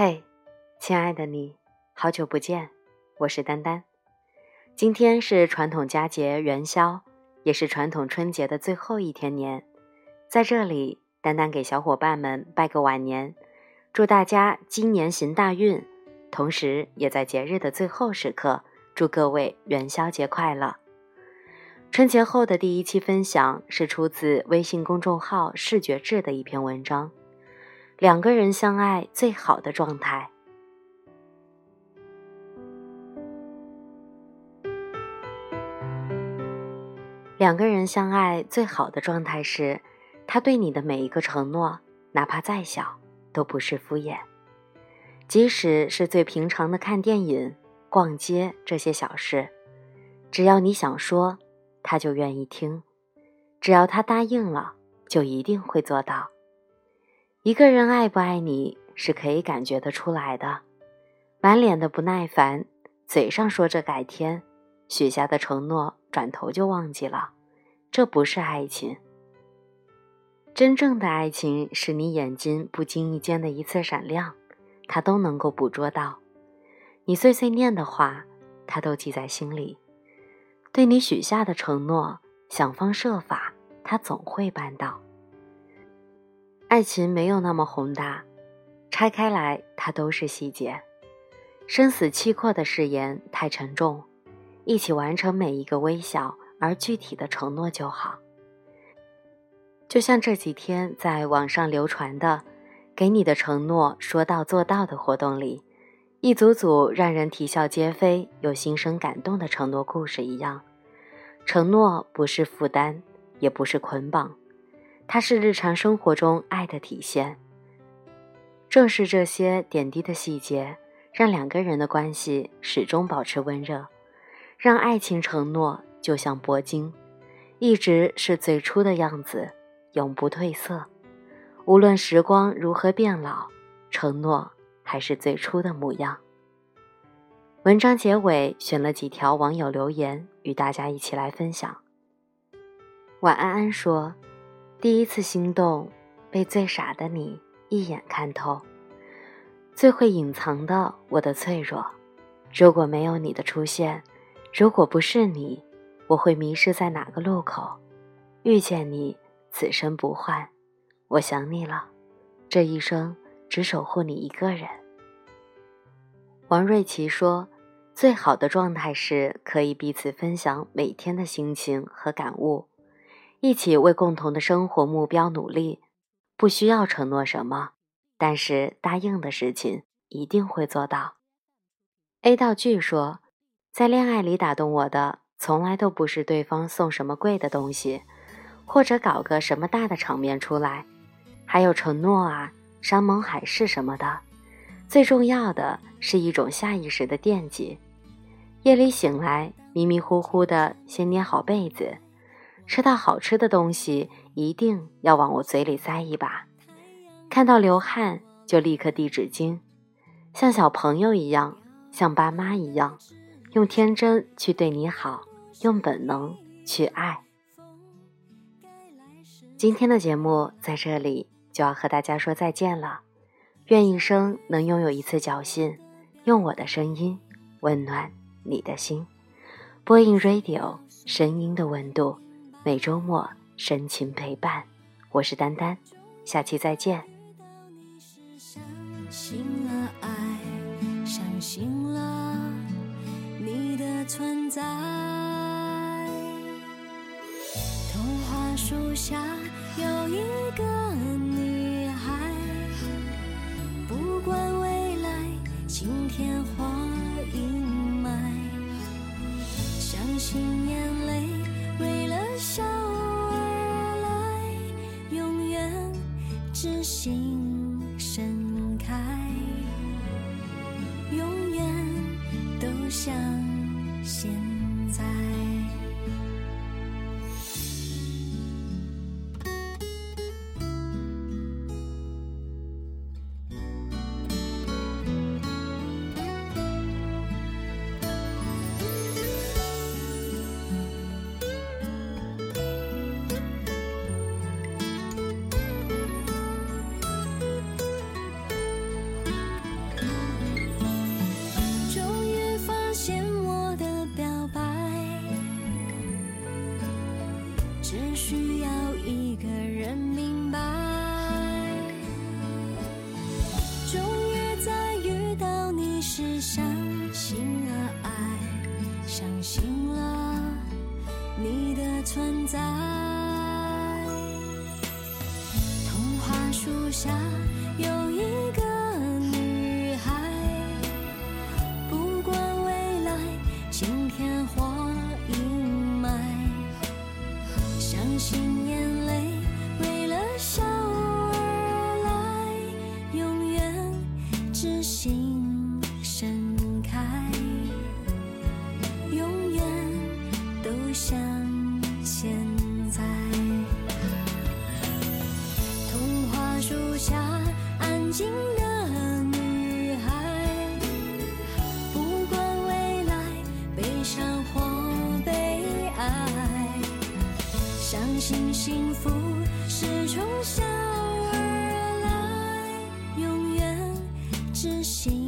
嘿，亲爱的你，好久不见，我是丹丹。今天是传统佳节元宵，也是传统春节的最后一天年，在这里，丹丹给小伙伴们拜个晚年，祝大家今年行大运，同时也在节日的最后时刻，祝各位元宵节快乐。春节后的第一期分享是出自微信公众号“视觉志”的一篇文章。两个人相爱最好的状态。两个人相爱最好的状态是，他对你的每一个承诺，哪怕再小，都不是敷衍。即使是最平常的看电影、逛街这些小事，只要你想说，他就愿意听；只要他答应了，就一定会做到。一个人爱不爱你是可以感觉得出来的，满脸的不耐烦，嘴上说着改天，许下的承诺转头就忘记了，这不是爱情。真正的爱情是你眼睛不经意间的一次闪亮，他都能够捕捉到；你碎碎念的话，他都记在心里；对你许下的承诺，想方设法，他总会办到。爱情没有那么宏大，拆开来它都是细节。生死契阔的誓言太沉重，一起完成每一个微小而具体的承诺就好。就像这几天在网上流传的“给你的承诺说到做到”的活动里，一组组让人啼笑皆非又心生感动的承诺故事一样，承诺不是负担，也不是捆绑。它是日常生活中爱的体现。正是这些点滴的细节，让两个人的关系始终保持温热，让爱情承诺就像铂金，一直是最初的样子，永不褪色。无论时光如何变老，承诺还是最初的模样。文章结尾选了几条网友留言，与大家一起来分享。晚安安说。第一次心动，被最傻的你一眼看透，最会隐藏的我的脆弱。如果没有你的出现，如果不是你，我会迷失在哪个路口？遇见你，此生不换。我想你了，这一生只守护你一个人。王瑞琪说：“最好的状态是可以彼此分享每天的心情和感悟。”一起为共同的生活目标努力，不需要承诺什么，但是答应的事情一定会做到。A 道具说，在恋爱里打动我的，从来都不是对方送什么贵的东西，或者搞个什么大的场面出来，还有承诺啊、山盟海誓什么的。最重要的是一种下意识的惦记。夜里醒来，迷迷糊糊的，先捏好被子。吃到好吃的东西，一定要往我嘴里塞一把；看到流汗就立刻递纸巾，像小朋友一样，像爸妈一样，用天真去对你好，用本能去爱。今天的节目在这里就要和大家说再见了，愿一生能拥有一次侥幸，用我的声音温暖你的心。播音 Radio，声音的温度。每周末深情陪伴，我是丹丹，下期再见。相信了爱，相信了你的存在。童话树下有一个女孩，不管未来晴天或心盛开，永远都像现。下有一个女孩，不管未来晴天或阴霾，相信信幸福是从小而来，永远知心